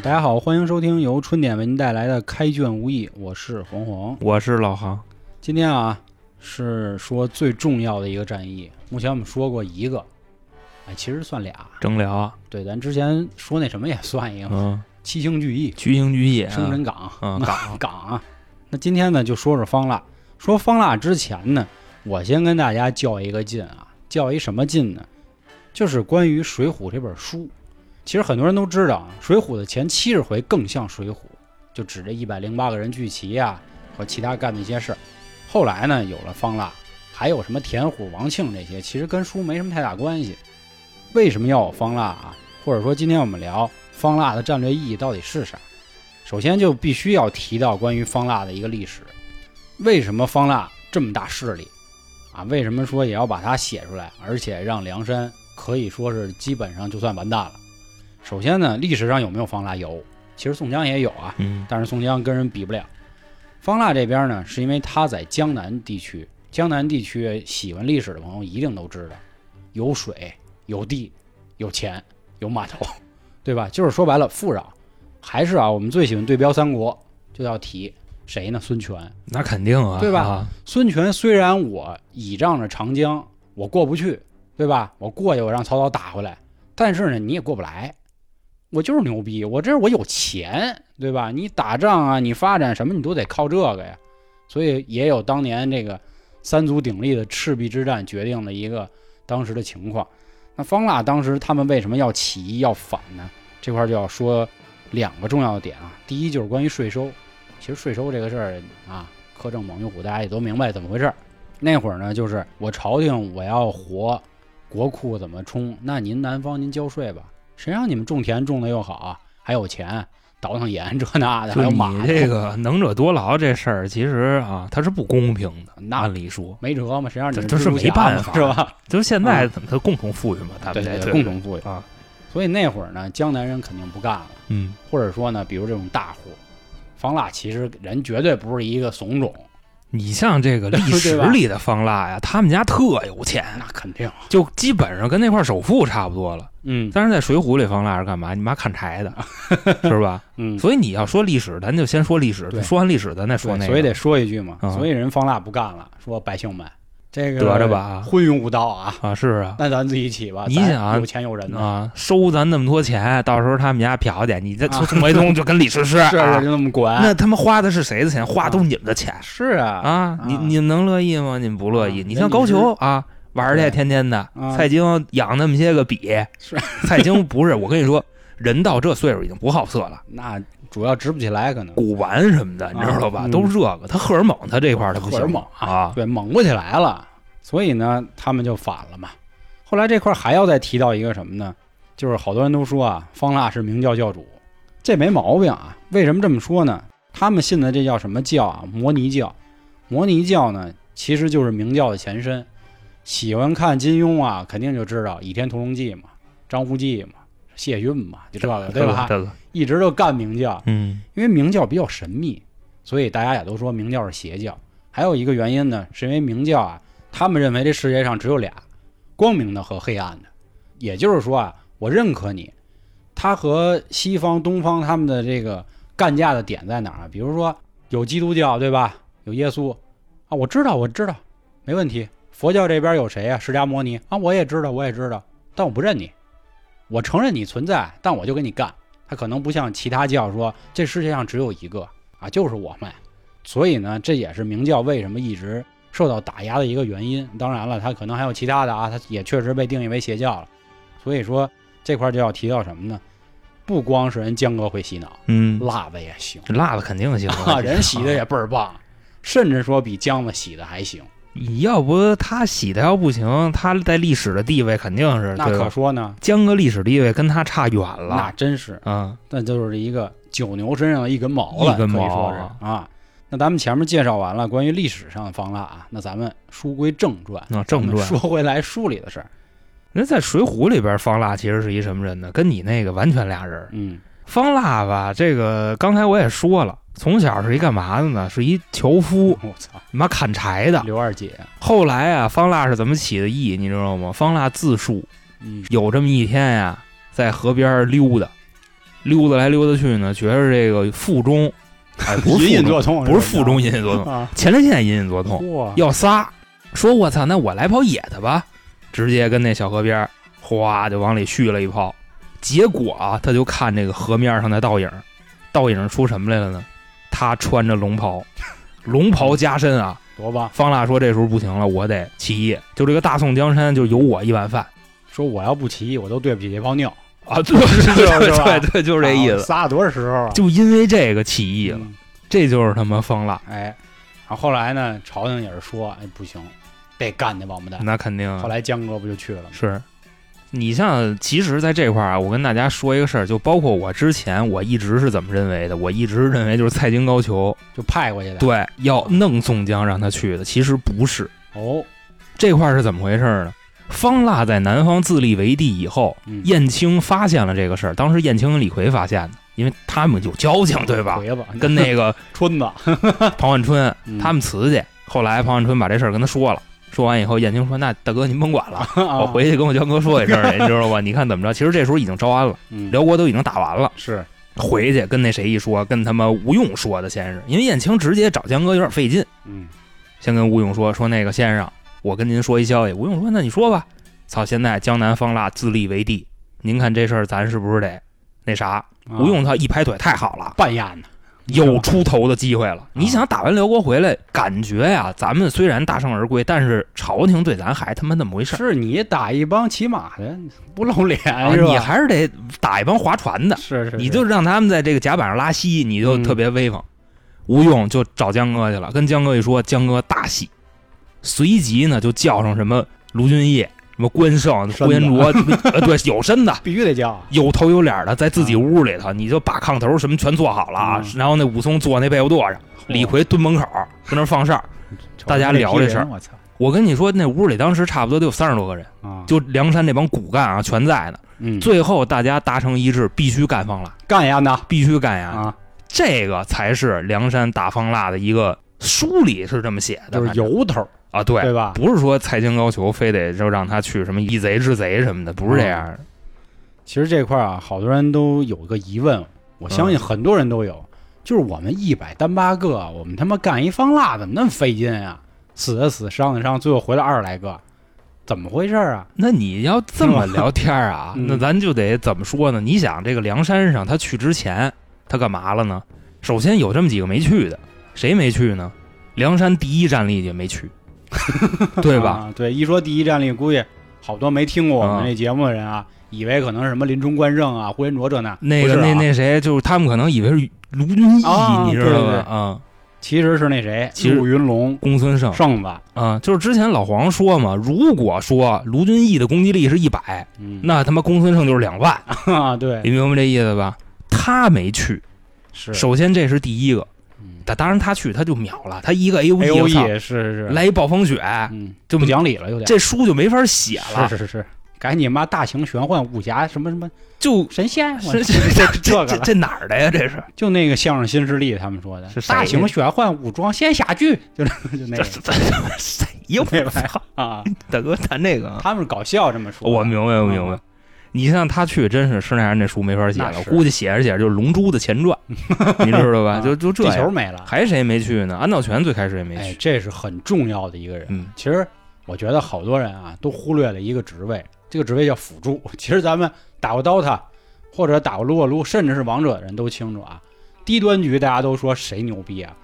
大家好，欢迎收听由春点为您带来的《开卷无益》，我是黄黄。我是老航，今天啊，是说最重要的一个战役。目前我们说过一个，哎，其实算俩。征辽，对，咱之前说那什么也算一个，嗯，七星聚义、七星聚义，生辰纲、嗯 岗岗啊。那今天呢，就说说方腊。说方腊之前呢，我先跟大家较一个劲啊，较一什么劲呢？就是关于《水浒》这本书。其实很多人都知道啊，《水浒》的前七十回更像《水浒》，就指这一百零八个人聚齐呀、和其他干的一些事儿。后来呢，有了方腊，还有什么田虎、王庆这些，其实跟书没什么太大关系。为什么要有方腊啊？或者说今天我们聊方腊的战略意义到底是啥？首先就必须要提到关于方腊的一个历史。为什么方腊这么大势力啊？为什么说也要把它写出来，而且让梁山可以说是基本上就算完蛋了？首先呢，历史上有没有方腊？有，其实宋江也有啊，嗯但是宋江跟人比不了。方腊这边呢，是因为他在江南地区，江南地区喜欢历史的朋友一定都知道，有水、有地、有钱、有码头，对吧？就是说白了，富饶。还是啊，我们最喜欢对标三国，就要提谁呢？孙权。那肯定啊，对吧啊孙权虽然我倚仗着长江，我过不去，对吧？我过去我让曹操打回来，但是呢，你也过不来。我就是牛逼，我这我有钱，对吧？你打仗啊，你发展什么，你都得靠这个呀。所以也有当年这个三足鼎立的赤壁之战决定了一个当时的情况。那方腊当时他们为什么要起义要反呢？这块就要说两个重要的点啊。第一就是关于税收，其实税收这个事儿啊，苛政猛于虎，大家也都明白怎么回事。那会儿呢，就是我朝廷我要活，国库怎么充？那您南方您交税吧，谁让你们种田种的又好啊，还有钱倒腾盐这那的，还有马你这个能者多劳这事儿，其实啊，它是不公平的。那按理说，没辙嘛，谁让你们这这是没办法是吧？就现在他共同富裕嘛，他对对，们这共同富裕。啊，所以那会儿呢，江南人肯定不干了，嗯，或者说呢，比如这种大户，方腊其实人绝对不是一个怂种，你像这个历史里的方腊呀，他们家特有钱，那肯定，就基本上跟那块首富差不多了。嗯但是在《水浒》里，方腊是干嘛？你妈砍柴的，是吧？嗯，所以你要说历史，咱就先说历史。说完历史，咱再说那个。所以得说一句嘛，啊所以人方腊不干了，说百姓们，这个得着吧昏庸无道啊，啊，是啊，那咱自己起吧，你想啊有钱有人呢，啊，收咱那么多钱，到时候他们家嫖去，你 这宋徽宗就跟李师师 是啊。是就那么管，那他们花的是谁的钱？花都是你们的钱。是啊。啊！你你们能乐意吗？你们不乐意。啊你像高俅啊，玩儿去天天的啊，蔡京养那么些个笔是，蔡京不是我跟你说，人到这岁数已经不好色了，那主要直不起来，可能。古玩什么的，你知道吧？嗯。都是这个，他荷尔蒙他这块儿他不行荷尔蒙啊，对猛不起来了，所以呢，他们就反了嘛。后来这块儿还要再提到一个什么呢？就是好多人都说啊，方腊是明教教主，这没毛病啊。为什么这么说呢？他们信的这叫什么教啊？摩尼教。摩尼教呢，其实就是明教的前身。喜欢看金庸啊，肯定就知道《倚天屠龙记》嘛，张无忌嘛，谢逊嘛，就这个对吧？一直都干明教，嗯因为明教比较神秘，所以大家也都说明教是邪教。还有一个原因呢，是因为明教啊，他们认为这世界上只有俩，光明的和黑暗的。也就是说啊，我认可你，它和西方、东方他们的这个干架的点在哪儿？比如说有基督教对吧？有耶稣啊，我知道，我知道，没问题。佛教这边有谁啊？释迦摩尼啊，我也知道，我也知道，但我不认你。我承认你存在，但我就跟你干。他可能不像其他教说这世界上只有一个啊，就是我们。所以呢，这也是明教为什么一直受到打压的一个原因。当然了，他可能还有其他的啊，他也确实被定义为邪教了。所以说这块就要提到什么呢？不光是人江哥会洗脑，嗯，辣子也行辣子肯定行啊，人洗的也倍儿棒，甚至说比江子洗的还行。你要不他洗的要不行，他在历史的地位肯定是那？可说呢，江哥历史地位跟他差远了那，真是，啊，那就是一个九牛身上的一根毛了，一根毛可以说是啊。那咱们前面介绍完了关于历史上的方腊啊，那咱们书归正传，啊正传说回来书里的事儿。那在《水浒》里边，方腊其实是一什么人呢？跟你那个完全俩人儿。嗯方腊吧，这个刚才我也说了，从小是一干嘛的呢？是一樵夫，我操，他妈砍柴的。刘二姐，后来啊，方腊是怎么起的义？你知道吗？方腊自述嗯有这么一天呀，在河边溜达，溜达来溜达去呢，觉着这个腹中，哎，不是隐隐，作痛，不是腹中隐隐作痛，啊，前列腺隐隐作痛，要撒，说我操，那我来泡野的吧，直接跟那小河边儿哗就往里续了一泡，结果啊，他就看这个河面上的倒影，倒影出什么来了呢？他穿着龙袍，龙袍加身啊！多棒！方腊说这时候不行了，我得起义，就这个大宋江山就有我一碗饭说我要不起义，我都对不起这泡尿，啊！对是对吧对对，就是这意思。啊撒了多少时候啊？就因为这个起义了，嗯这就是他妈疯了，哎，然后后来呢，朝廷也是说，哎，不行，得干那王八蛋。那肯定啊后来江哥不就去了吗？是，你像，其实在这块儿啊，我跟大家说一个事儿，就包括我之前我一直是怎么认为的，我一直认为就是蔡京高俅 就派过去的。对要弄宋江让他去的，其实不是，哦，这块儿是怎么回事呢？方腊在南方自立为帝以后，嗯燕青发现了这个事儿，当时燕青跟李逵发现的，因为他们有交情，对吧？跟那个 春子，庞万春嗯他们辞去，后来庞万春把这事儿跟他说了。说完以后，燕青说：“那大哥您甭管了，我我回去跟我江哥说一声去，你知道吧？你看怎么着？其实这时候已经招安了，嗯辽国都已经打完了。是回去跟那谁一说，跟他妈吴用说的，先是因为燕青直接找江哥有点费劲，嗯先跟吴用说说那个先生，我跟您说一消息。吴用说那你说吧。操，现在江南方腊自立为帝，您看这事儿咱是不是得那啥？啊吴用他一拍腿，太好了，半压呢，有出头的机会了。你想打完辽国回来，感觉呀，咱们虽然大胜而归，但是朝廷对咱还他妈那么回事儿。是你打一帮骑马的不露脸啊，是吧？你还是得打一帮划船的，是是，你就让他们在这个甲板上拉稀，你就嗯特别威风。吴用就找江哥去了，跟江哥一说，江哥大喜，随即呢就叫上什么卢俊义、什么关胜、呼延灼，呃，对，有身的。必须得叫啊，有头有脸的，在自己屋里头，你就把炕头什么全做好了啊。嗯然后那武松坐那被窝垛上，李逵蹲门口跟那放哨。大家聊这事儿我操我跟你说，那屋里当时差不多得有三十多个人，啊！就梁山那帮骨干啊，全在呢。嗯，最后大家达成一致，必须干方腊，干呀呢必须干呀。啊，这个才是梁山打方腊的一个书里是这么写的，就是由头，啊，对，对吧？不是说蔡京高俅非得就让他去什么以贼治贼什么的，不是这样的。其实这块儿啊，好多人都有个疑问，我相信很多人都有，就是我们一百单八个，我们他妈干一方腊怎么那么费劲啊？死的死，伤的伤，最后回来二十来个，怎么回事啊？那你要这么聊天儿啊，嗯那咱就得怎么说呢？你想这个梁山上他去之前，他干嘛了呢？首先有这么几个没去的，谁没去呢？梁山第一战力也没去，对吧？啊对，一说第一战力，估计好多没听过我们啊这节目的人啊，以为可能是什么林冲、关胜啊、呼延灼这那，那个啊。那那谁，就是他们可能以为是卢俊义，啊你知道吧？啊，其实是那谁，其实陆云龙、公孙胜。胜子，啊，就是之前老黄说嘛，如果说卢俊义的攻击力是一百，嗯，那他妈公孙胜就是两万，啊，对，你明白这意思吧？他没去，是。首先这是第一个，嗯但当然他去他就秒了，他一个 A O E 是是，来一暴风雪，嗯，就不讲理了，有点，这书就没法写了，是是是，赶紧妈大型玄幻武侠什么什么就神仙，我是这这这这这哪儿的呀？这是就那个相声新势力他们说的是谁大型玄幻武装仙侠剧，就是 就那个 谁呀？对吧我操！啊，大哥谈那个啊，他们搞笑这么说，我明白，我明白啊。你像他去，真是施耐庵这书没法写了，估计写着写着就是《龙珠》的前传，你知道吧？啊就就这地球。没了，还谁没去呢？安道全最开始也没哎，去。这是很重要的一个人。嗯，其实我觉得好多人啊都忽略了一个职位，这个职位叫辅助。其实咱们打过 DOTA 或者打过撸啊撸，甚至是王者的人都清楚啊。低端局大家都说谁牛逼啊？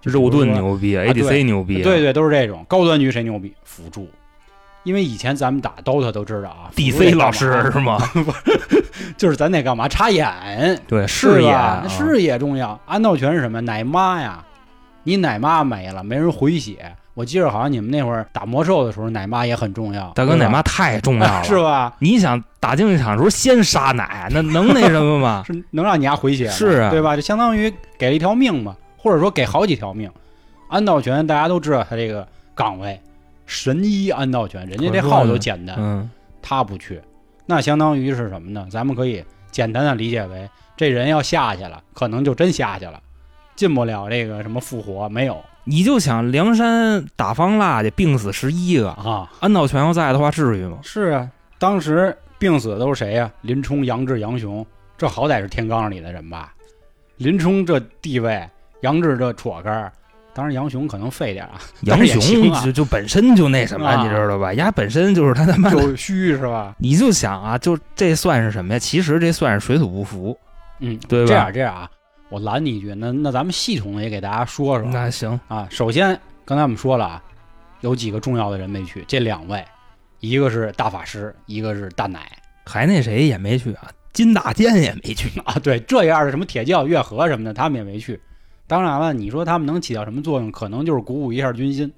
就肉盾牛逼啊，ADC 牛逼，对对，都是这种。高端局谁牛逼？辅助。因为以前咱们打 DOTA 都知道啊，DC 老师是吗？就是咱得干嘛？插眼，对，视野视野重要。安道全是什么？奶妈呀，你奶妈没了，没人回血。我记着好像你们那会儿打魔兽的时候，奶妈也很重要。大哥奶妈太重要了，是吧？你想打竞技场的时候先杀奶，那能那什么吗？是能让你丫回血，是啊对吧？就相当于给了一条命嘛，或者说给好几条命。安道全大家都知道他这个岗位，神医安道全，人家这号都简单，嗯，他不去，那相当于是什么呢？咱们可以简单的理解为，这人要下去了，可能就真下去了，进不了这个什么复活，没有你就想梁山打方腊去，病死十一个，啊。安道全要在的话，至于吗？是啊，当时病死的都是谁呀、林冲、杨志、杨雄，这好歹是天罡里的人吧？林冲这地位，杨志这戳根儿，当然杨雄可能废点啊，杨雄就 就本身就那什么，啊你知道吧？丫本身就是他他妈的，就虚是吧？你就想啊，就这算是什么呀？其实这算是水土不服，嗯，对吧这样这样啊，我拦你一句，那那咱们系统的也给大家说说那行，啊。首先，刚才我们说了啊，有几个重要的人没去，这两位，一个是大法师，一个是大奶还那谁也没去啊，金大坚也没去。啊。对，这样的什么铁教、月河什么的，他们也没去。当然了，你说他们能起到什么作用？可能就是鼓舞一下军心，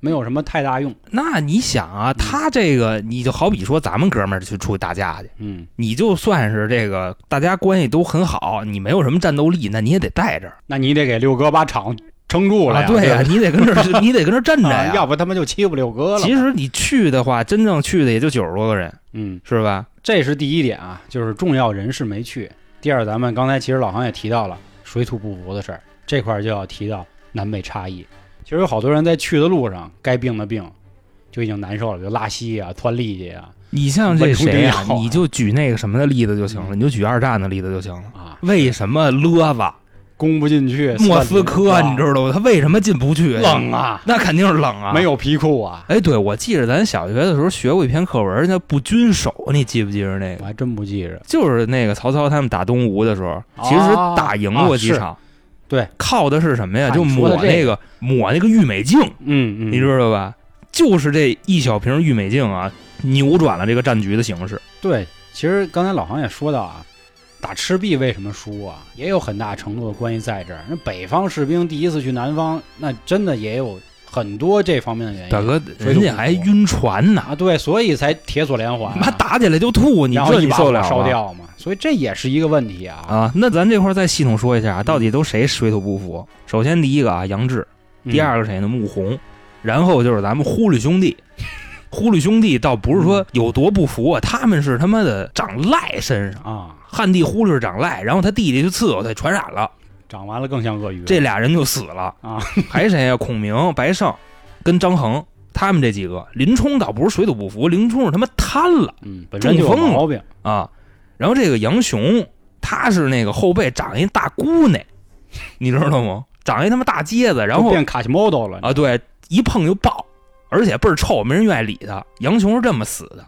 没有什么太大用。那你想啊，他这个你就好比说咱们哥们儿去出去打架去，嗯，你就算是这个大家关系都很好，你没有什么战斗力，那你也得带着那你得给六哥把场撑住了啊。呀。对呀，不你得跟这儿，你得跟这儿镇着呀。啊要不他妈就欺负六哥了。其实你去的话，真正去的也就九十多个人，嗯，是吧？这是第一点啊，就是重要人士没去。第二，咱们刚才其实老航也提到了水土不服的事儿，这块儿就要提到南北差异。其实有好多人在去的路上，该病的病就已经难受了，就拉稀啊、窜痢疾啊你像这谁啊稳住，这个你就举那个什么的例子就行了，嗯你就举二战的例子就行了。啊，为什么勒子攻不进去。莫斯科，算你知道吗？他为什么进不去？冷啊，那肯定是冷啊，没。有皮裤啊，哎，对，我记着咱小学的时候学过一篇课文，叫“不均守”，你记不记着那个？我还真不记着。就是那个曹操他们打东吴的时候，哦其实打赢过几场。对，靠的是什么呀？啊就抹那个抹那个郁美净，嗯嗯，你知道吧？就是这一小瓶郁美净啊，扭转了这个战局的形势。对，其实刚才老黄也说到啊，打赤壁为什么输啊，也有很大程度的关系在这儿。那北方士兵第一次去南方，那真的也有很多这方面的原因。大哥，人家还晕船呢，啊，对，所以才铁索连环、妈打起来就吐，你这你受了吗？烧掉嘛，所以这也是一个问题啊。啊，那咱这块儿再系统说一下啊，到底都谁水土不服？首先第一个啊，杨志，嗯第二个谁呢？穆弘，然后就是咱们忽律兄弟。呼律兄弟倒不是说有多不服啊，他们是他妈的长赖身上，啊，汉帝呼律是长赖，然后他弟弟就伺候他传染了，长完了更像鳄鱼。这俩人就死了啊。还谁呀、孔明、白胜跟张衡，他们这几个，林冲倒不是水土不服，林冲是他妈贪了嗯，本身就有毛病。啊。然后这个杨雄，他是那个后背长一大姑奶，你知道吗？长一他妈大疖子，然后变卡西莫多了啊，对，一碰就爆，而且倍儿臭，没人愿意理他。杨雄是这么死的，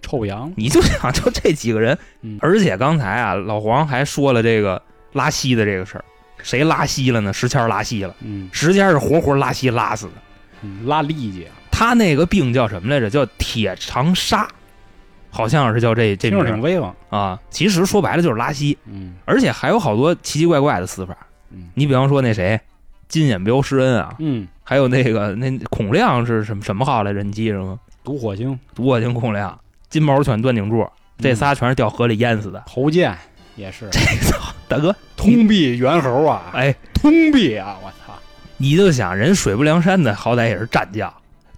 臭羊。你就想就这几个人，嗯而且刚才啊，老黄还说了这个拉稀的这个事儿，谁拉稀了呢？石谦拉稀了，嗯石谦是活活拉稀拉死的。嗯，拉痢疾，他那个病叫什么来着？叫铁长沙，好像是叫这这听名儿挺威风。啊。其实说白了就是拉稀，嗯而且还有好多奇奇怪怪的死法。嗯你比方说那谁，金眼彪施恩啊，嗯，还有那个那孔亮是什么什么号来着？你记着吗？毒火星，毒火星孔亮、金毛犬段鼎柱，这嗯仨全是掉河里淹死的。侯健也是 这操，大哥，通臂猿猴啊，哎，通臂啊，我操！你就想人水泊梁山的，好歹也是战将，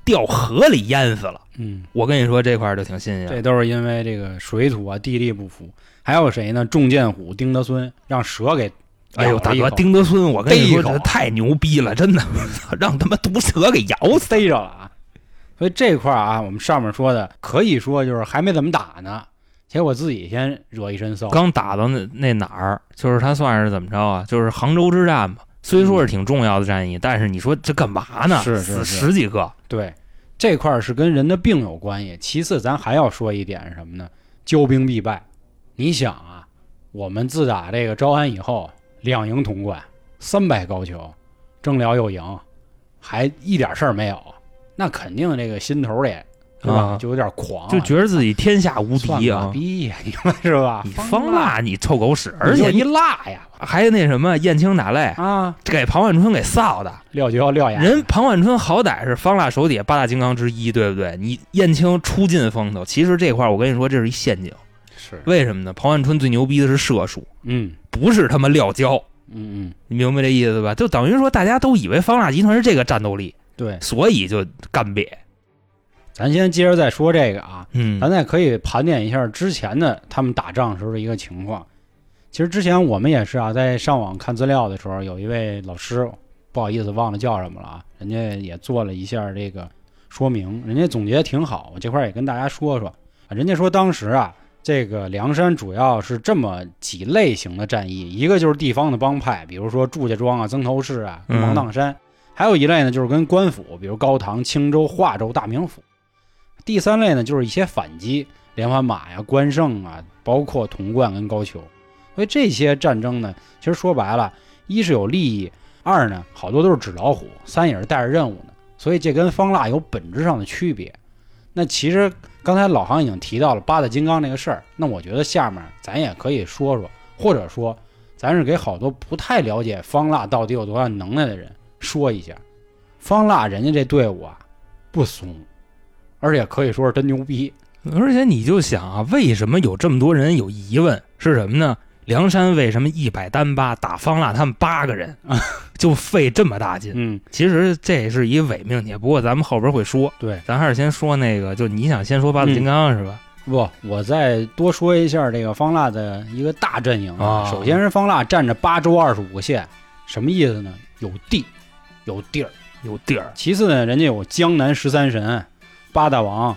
掉河里淹死了。嗯，我跟你说这块儿就挺新鲜。这都是因为这个水土啊地利不服。还有谁呢？重剑虎丁德孙让蛇给哎呦，大哥，丁德孙，我跟你说，这太牛逼了，真的，让他妈毒蛇给咬死。逮着了啊！所以这块儿啊，我们上面说的可以说就是还没怎么打呢，结果自己先惹一身骚。刚打到那那哪儿，就是他算是怎么着啊？就是杭州之战吧。虽说是挺重要的战役，但是你说这干嘛呢？死是是是十几个，对，这块儿是跟人的病有关系。其次，咱还要说一点是什么呢？骄兵必败。你想啊，我们自打这个招安以后，两赢统冠，三百高俅，征辽又赢，还一点事儿没有，那肯定这个心头里？啊就有点狂啊、就觉得自己天下无敌啊！逼呀，你们是吧？你方腊，你臭狗屎！而而且一辣呀还那什么燕青打擂，啊，给庞万春给臊的。撂就要撂牙，人庞万春好歹是方腊手底下八大金刚之一，对不对？你燕青出尽风头，其实这块儿我跟你说，这是一陷阱。是，为什么呢？庞万春最牛逼的是射术，嗯不是他妈撂跤。嗯嗯，你明白这意思吧？就等于说大家都以为方腊集团是这个战斗力，对，所以就干瘪。咱先接着再说这个啊，嗯咱再可以盘点一下之前的他们打仗时候的一个情况。其实之前我们也是啊，在上网看资料的时候，有一位老师，不好意思忘了叫什么了啊，人家也做了一下这个说明，人家总结挺好，我这块儿也跟大家说说。啊人家说当时啊，这个梁山主要是这么几类型的战役，一个就是地方的帮派，比如说祝家庄啊、曾头市啊、芒砀山；还有一类呢，就是跟官府，比如高唐、青州、华州、大名府。第三类呢，就是一些反击，连环马呀、关胜啊，包括童贯跟高俅。所以这些战争呢，其实说白了，一是有利益，二呢好多都是纸老虎，三也是带着任务呢。所以这跟方腊有本质上的区别。那其实刚才老航已经提到了八大金刚这个事儿，那我觉得下面咱也可以说说，或者说咱是给好多不太了解方腊到底有多大能耐的人说一下，方腊人家这队伍啊不怂，而且可以说是真牛逼。而且你就想啊，为什么有这么多人有疑问？是什么呢？梁山为什么一百单八打方腊他们八个人啊，就费这么大劲？嗯，其实这是一伪命题，不过咱们后边会说。对，咱还是先说那个，就你想先说八大金刚、是吧？不，我再多说一下这个方腊的一个大阵营啊首先是方腊占着八州二十五个县，什么意思呢？有地，有地儿。有地儿，其次呢，人家有江南十三神、八大王、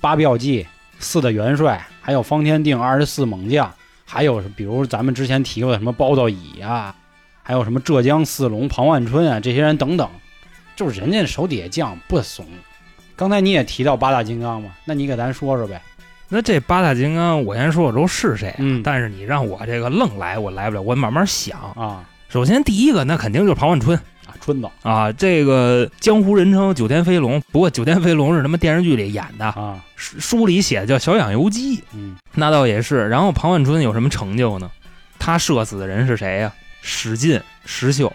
八骠骑、四大元帅，还有方天定二十四猛将，还有比如咱们之前提过的什么包道乙啊，还有什么浙江四龙庞万春啊，这些人等等，就是人家手底下将不怂。刚才你也提到八大金刚嘛，那你给咱说说呗。那这八大金刚，我先说说都是谁、嗯但是你让我这个愣来，我来不了，我慢慢想。啊首先第一个，那肯定就是庞万春啊，春子啊，这个江湖人称九天飞龙，不过九天飞龙是他妈电视剧里演的，啊，书书里写的叫小养由基，嗯那倒也是。然后庞万春有什么成就呢？他射死的人是谁呀、史进、石秀、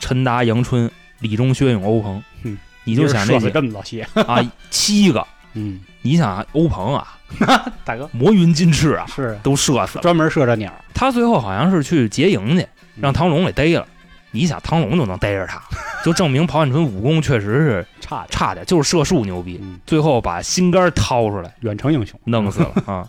陈达、杨春、李忠、薛勇、欧鹏。嗯你就想这么老些，啊，七个。嗯，你想啊欧鹏啊，大哥魔云金翅啊，是都射死了。专门射这鸟，他最后好像是去劫营去，嗯让唐龙给逮了。你想汤龙就能逮着他，就证明庞万春武功确实是 差点，差点，就是射术牛逼。嗯，最后把心肝掏出来，远程英雄，弄死了 啊！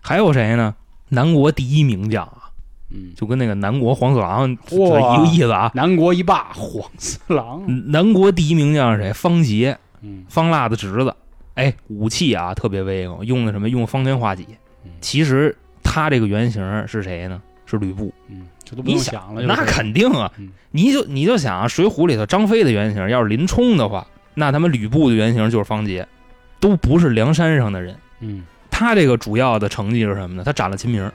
还有谁呢？南国第一名将啊，嗯，就跟那个南国黄四郎哇一个意思啊。南国一霸黄四郎，南国第一名将是谁？方杰，嗯方腊的侄子。哎，武器啊特别威风，用的什么？用方天画戟嗯。其实他这个原型是谁呢？是吕布。嗯，这都不用想了，那肯定啊嗯！你就你就想啊，《水浒》里头张飞的原型要是林冲的话，那他们吕布的原型就是方杰，都不是梁山上的人。嗯他这个主要的成绩是什么呢？他斩了秦明，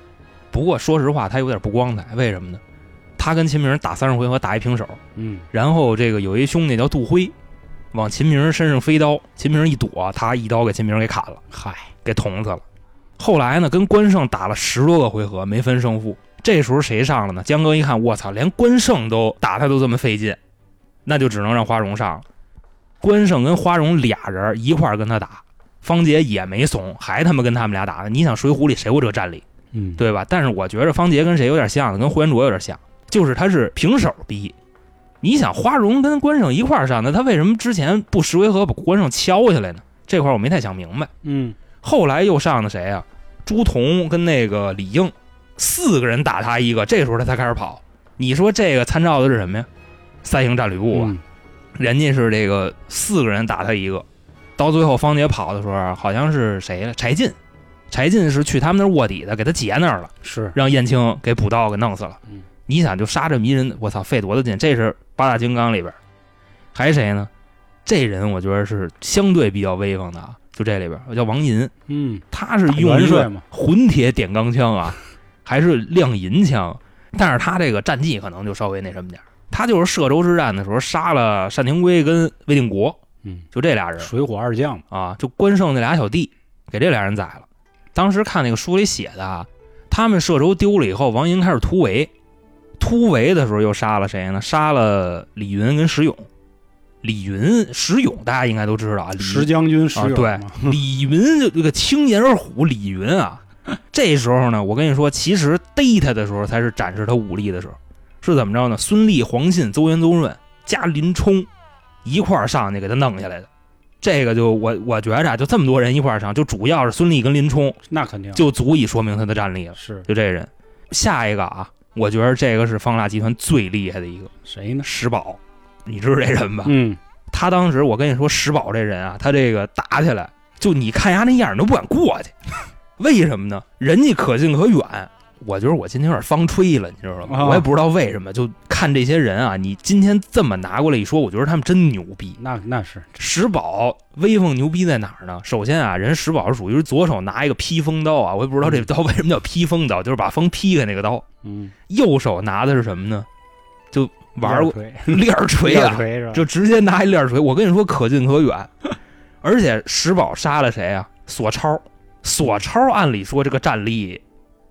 不过说实话，他有点不光彩。为什么呢？他跟秦明打三十回合打一平手，嗯然后这个有一兄弟叫杜辉，往秦明身上飞刀，秦明一躲，他一刀给秦明给砍了，嗨，给捅死了。后来呢，跟关胜打了十多个回合，没分胜负。这时候谁上了呢？江哥一看，我操，连关胜都打他都这么费劲，那就只能让花荣上了。关胜跟花荣俩人一块儿跟他打，方杰也没怂，还他妈跟他们俩打呢。你想《水浒》里谁有这战力，嗯，对吧？但是我觉着方杰跟谁有点像呢？跟呼延灼有点像，就是他是平手逼。你想花荣跟关胜一块儿上，那他为什么之前不十回合把关胜敲下来呢？这块儿我没太想明白。嗯后来又上的谁啊？朱仝跟那个李应，四个人打他一个，这时候他才开始跑。你说这个参照的是什么呀？三英战吕布吧，嗯人家是这个四个人打他一个，到最后方杰跑的时候啊，好像是谁了？柴进，柴进是去他们那卧底的，给他劫那儿了，是，让燕青给补刀给弄死了。嗯你想就杀这么一人，我操，费多大劲？这是八大金刚里边，还谁呢？这人我觉得是相对比较威风的啊，就这里边我叫王银，嗯，他是大用一个元帅嘛，混铁点钢枪啊，还是亮银枪，但是他这个战绩可能就稍微那什么点儿他就是歙州之战的时候杀了单廷圭跟魏定国，嗯，就这俩人水火二将，啊，就关胜那俩小弟给这俩人宰了。当时看那个书里写的啊，他们歙州丢了以后，王银开始突围，突围的时候又杀了谁呢？杀了李云跟石勇。李云、石勇大家应该都知道啊，石将军石勇啊对，李云就这个青眼虎李云啊，这时候呢，我跟你说，其实逮他的时候才是展示他武力的时候，是怎么着呢？孙立、黄信、邹元、邹润加林冲一块儿上去给他弄下来的。这个就我我觉着啊就这么多人一块儿上，就主要是孙立跟林冲，那肯定就足以说明他的战力了。是就这人，下一个啊，我觉得这个是方腊集团最厉害的一个谁呢？石宝，你知道这人吧？嗯，他当时我跟你说，石宝这人啊，他这个打起来，就你看他那样，你都不敢过去。为什么呢？人家可近可远。我觉得我今天有点方吹了，你知道吗？啊我也不知道为什么，就看这些人啊，你今天这么拿过来一说，我觉得他们真牛逼。那那是石宝威风牛逼在哪儿呢？首先啊，人石宝是属于左手拿一个披风刀啊，我也不知道这刀为什么叫披风刀，就是把风劈开那个刀。嗯，右手拿的是什么呢？就玩过链儿锤啊？就直接拿一链儿锤。我跟你说，可近可远。而且石宝杀了谁啊？索超。索超按理说这个战力，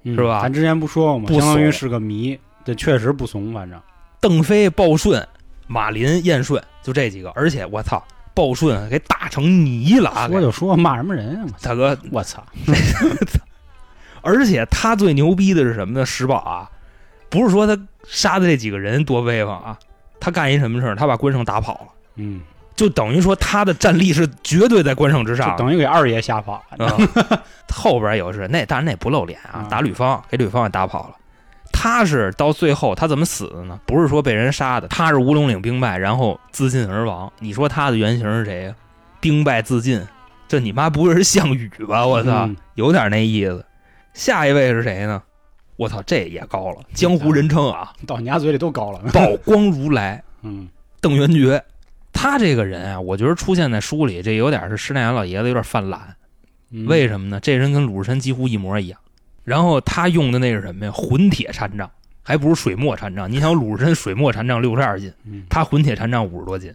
嗯是吧咱之前不说过吗？不怂相当于是个谜，这确实不怂，反正邓飞、鲍顺、马林、燕顺，就这几个。而且我操，鲍顺给打成泥了啊！说就说骂什么人啊？大哥，我操！而且他最牛逼的是什么呢？石宝啊，不是说他杀的这几个人多威风啊，他干一什么事儿？他把关胜打跑了，嗯，就等于说他的战力是绝对在关胜之上等于给二爷吓跑了。啊，后边有是那，当然那不露脸啊啊，打吕方给吕方也打跑了。他是到最后他怎么死的呢？不是说被人杀的，他是乌龙岭兵败，然后自尽而亡。你说他的原型是谁呀？兵败自尽，这你妈不会是项羽吧？我操，嗯有点那意思。下一位是谁呢？我操，这也高了，江湖人称啊，到你家嘴里都高了。宝光如来，嗯邓元觉。他这个人啊，我觉得出现在书里，这有点是施耐庵老爷子有点犯懒。嗯为什么呢？这人跟鲁智深几乎一模一样。然后他用的那是什么呀？混铁禅杖，还不是水墨禅杖。你想鲁智深水墨禅杖六十二斤，嗯他混铁禅杖五十多斤。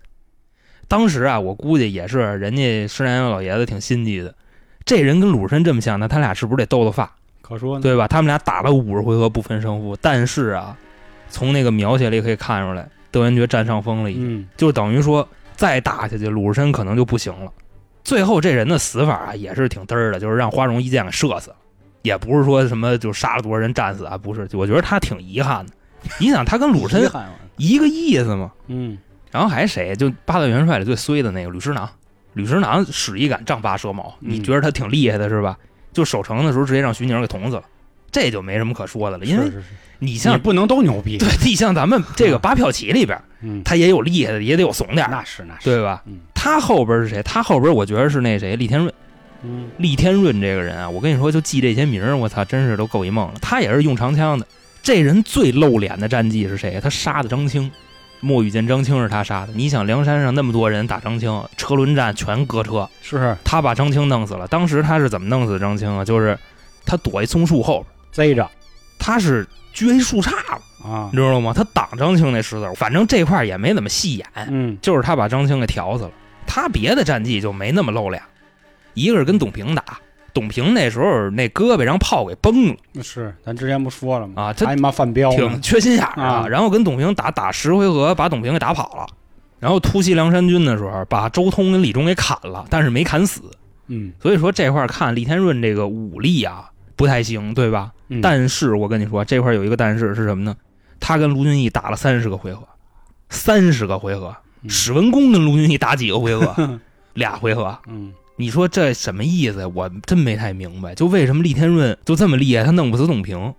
当时啊，我估计也是人家施耐庵老爷子挺心机的。这人跟鲁智深这么像，那他俩是不是得斗斗法？可说呢。对吧？他们俩打了五十回合不分胜负，但是啊，从那个描写里可以看出来，德元觉占上风了已经。嗯就等于说再打下去，鲁智深可能就不行了。最后这人的死法啊，也是挺嘚儿的，就是让花荣一箭给射死了，也不是说什么就杀了多少人战死啊，不是，我觉得他挺遗憾的。你想，他跟鲁智深一个意思嘛，嗯然后还谁？就八大元帅里最衰的那个吕师囊，吕师囊使一杆丈八蛇矛，嗯你觉得他挺厉害的是吧？就守城的时候直接让徐宁给捅死了，这就没什么可说的了，因为你像你不能都牛逼。对，你像咱们 这个八票旗里边，嗯，他也有厉害的，也得有怂点儿，那是那是。对吧？嗯他后边是谁？他后边我觉得是那谁，厉天润。嗯厉天润这个人啊，我跟你说，就记这些名儿，我操，真是都够一梦了。他也是用长枪的。这人最露脸的战绩是谁？他杀的张青，莫雨见张青是他杀的。你想梁山上那么多人打张青，车轮战全搁车，是他把张青弄死了。当时他是怎么弄死张青啊？就是他躲一松树后边，贼着他是撅一树杈子，啊你。知道吗？他挡张青那石子儿，反正这块儿也没怎么细演。嗯就是他把张青给挑死了。他别的战绩就没那么露脸，一个是跟董平打，董平那时候那胳膊让炮给崩了是，咱之前不说了吗？啊，他还他妈犯标呢挺缺心眼儿啊。啊然后跟董平打打十回合，把董平给打跑了。然后突袭梁山军的时候，把周通跟李忠给砍了，但是没砍死。嗯，所以说这块儿看李天润这个武力啊不太行，对吧？嗯但是我跟你说，这块有一个但是是什么呢？他跟卢俊义打了三十个回合，三十个回合。嗯史文恭跟卢俊义打几个回合？俩回合。嗯你说这什么意思？我真没太明白。就为什么厉天润就这么厉害，他弄不死董平？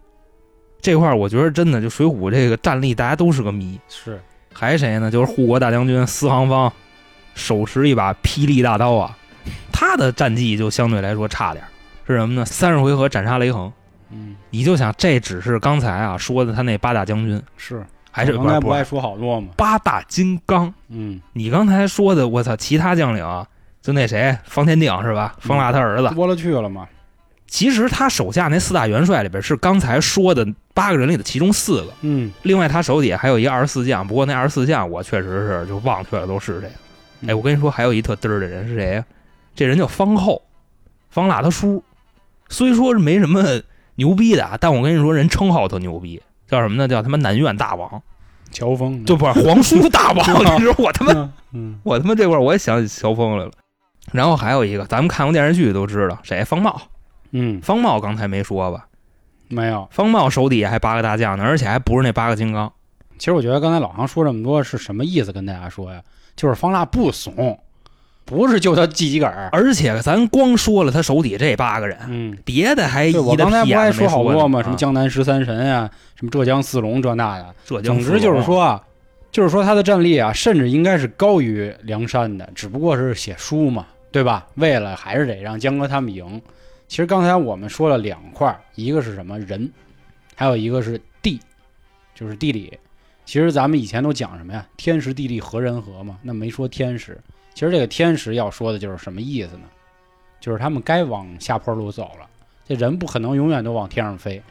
这块儿我觉得真的，就水浒这个战力，大家都是个谜。是还谁呢？就是护国大将军司行方，手持一把霹雳大刀啊，他的战绩就相对来说差点儿。是什么呢？三十回合斩杀雷横。嗯你就想，这只是刚才啊说的他那八大将军，是，还是刚才不爱说好多吗？八大金刚？嗯，你刚才说的，我操，其他将领啊就那谁，方天定是吧？方腊他儿子，多了去了嘛。其实他手下那四大元帅里边是刚才说的八个人里的其中四个，嗯，另外他手底下还有一个二十四将，不过那二十四将我确实是就忘却了都是谁。嗯哎，我跟你说，还有一特嘚儿的人是谁呀？这人叫方后，方腊他叔。虽说是没什么牛逼的啊，但我跟你说，人称号特牛逼，叫什么呢？叫他妈南院大王，乔峰就不是皇叔大王。你说我他妈嗯我他妈这块儿我也想起乔峰来了。然后还有一个，咱们看过电视剧都知道，谁？方茂。嗯，方茂刚才没说吧？没有。方茂手底下还八个大将呢，而且还不是那八个金刚。其实我觉得刚才老航说这么多是什么意思？跟大家说呀，就是方腊不怂，不是就他自己个儿。而且咱光说了他手底这八个人，嗯，别的还我刚才不还说好多吗？什么江南十三神呀，什么浙江四龙这那的。浙江总之就是说啊，就是说他的战力啊，甚至应该是高于梁山的，只不过是写书嘛，对吧？为了还是得让江哥他们赢，其实刚才我们说了两块，一个是什么人，还有一个是地，就是地理。其实咱们以前都讲什么呀？天时地利和人和嘛，那没说天时。其实这个天时要说的就是什么意思呢？就是他们该往下坡路走了。这人不可能永远都往天上飞。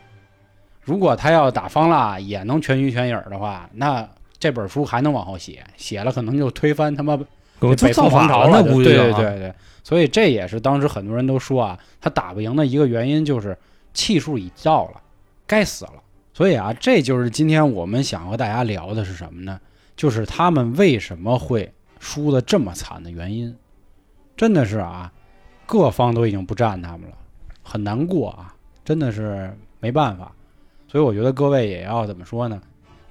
如果他要打方腊也能全虚全影儿的话，那这本书还能往后写，写了可能就推翻他妈北宋皇朝了。对对对对，所以这也是当时很多人都说啊，他打不赢的一个原因就是气数已到了，该死了。所以啊，这就是今天我们想和大家聊的是什么呢？就是他们为什么会输的这么惨的原因。真的是啊，各方都已经不站他们了，很难过啊，真的是没办法。所以我觉得各位也要怎么说呢？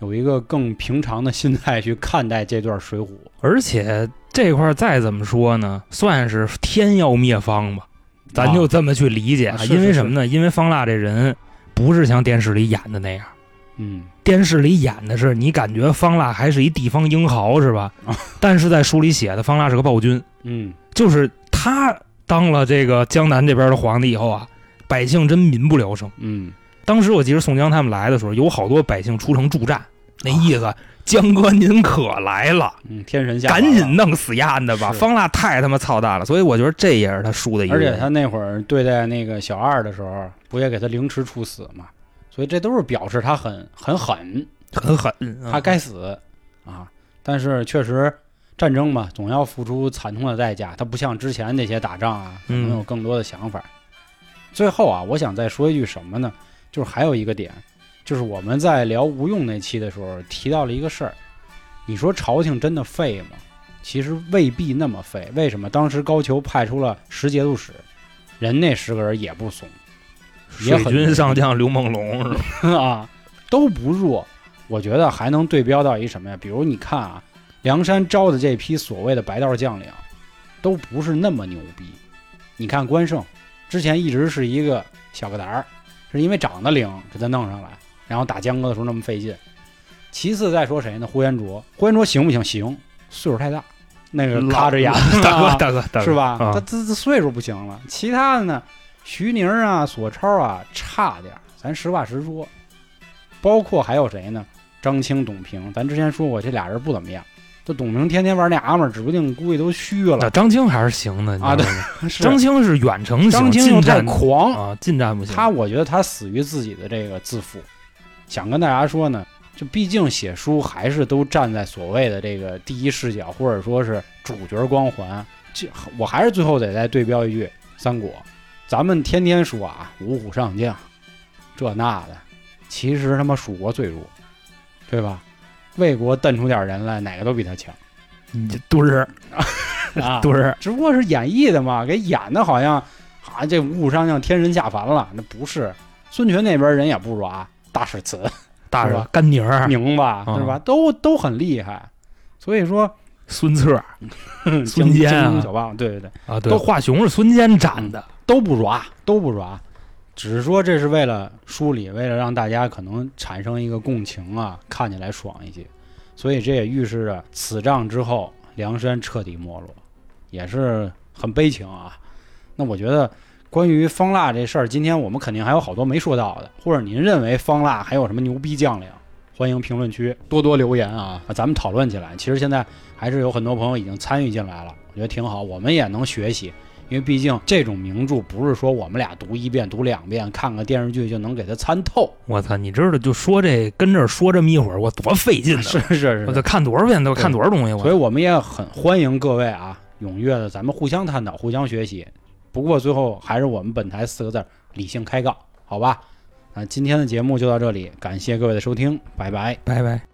有一个更平常的心态去看待这段《水浒》。而且这块儿再怎么说呢，算是天要灭方吧，咱就这么去理解。因为什么呢？因为方腊这人不是像电视里演的那样，嗯，电视里演的是你感觉方腊还是一地方英豪是吧？啊 但是在书里写的方腊是个暴君，嗯就是他当了这个江南这边的皇帝以后啊，百姓真民不聊生。嗯，当时我记得宋江他们来的时候，有好多百姓出城助战，那意思，江哥您可来了，嗯，天神下赶紧弄死丫的吧！方腊太他妈操蛋了，所以我觉得这也是他输的一个而。且他那会儿对待那个小二的时候，不也给他凌迟处死嘛？所以这都是表示他很很狠，很狠，他该死啊！但是确实，战争嘛，总要付出惨痛的代价。他不像之前那些打仗啊，可能嗯有更多的想法。最后啊，我想再说一句什么呢？就是还有一个点，就是我们在聊吴用那期的时候提到了一个事儿。你说朝廷真的废吗？其实未必那么废。为什么？当时高俅派出了十节度使，人那十个人也不怂，也水很军上将刘梦龙是吧？啊，都不弱。我觉得还能对标到一什么呀？比如你看啊，梁山招的这批所谓的白道将领，都不是那么牛逼。你看关胜，之前一直是一个小个胆儿，是因为长得灵给他弄上来，然后打江哥的时候那么费劲。其次再说谁呢？呼延灼，呼延灼行不行？行，岁数太大，那个卡着牙，大哥大哥大哥是吧？他啊，这这岁数不行了。其他的呢，徐宁啊、索超啊，差点儿，咱实话实说。包括还有谁呢？张青、董平，咱之前说过，这俩人不怎么样。这董平天天玩那阿妹，指不定估计都虚那了。张青还是行的啊对 张青是远程型，张青又太狂，啊，近战不行。他我觉得他死于自己的这个自负。想跟大家说呢，就毕竟写书还是都站在所谓的这个第一视角，或者说是主角光环。这我还是最后得再对标一句三国，咱们天天说啊，五虎上将，这那的，其实他妈蜀国最弱，对吧？魏国瞪出点人来，哪个都比他强你这墩儿啊！墩儿，只不过是演绎的嘛，给演的好像啊，这五虎上将天神下凡了，那不是。孙权那边人也不软，大史慈、大是是吧甘宁儿、宁吧，啊是吧？都都很厉害。所以说，孙策 孙坚啊小霸王，对对对，啊，对，都华雄是孙坚斩的，都不软，都不软。只是说这是为了梳理，为了让大家可能产生一个共情啊，看起来爽一些。所以这也预示着此仗之后，梁山彻底没落，也是很悲情啊。那我觉得关于方腊这事儿，今天我们肯定还有好多没说到的，或者您认为方腊还有什么牛逼将领，欢迎评论区多多留言啊，咱们讨论起来。其实现在还是有很多朋友已经参与进来了，我觉得挺好，我们也能学习。因为毕竟这种名著不是说我们俩读一遍、读两遍，看个电视剧就能给它参透。我操！你知道就说这跟这儿说这么一会儿，我多费劲呢！是是是我得看多少遍，都看多少东西。所以我们也很欢迎各位啊，踊跃的咱们互相探讨、互相学习。不过最后还是我们本台四个字儿：理性开杠，好吧？那今天的节目就到这里，感谢各位的收听，拜拜。拜拜。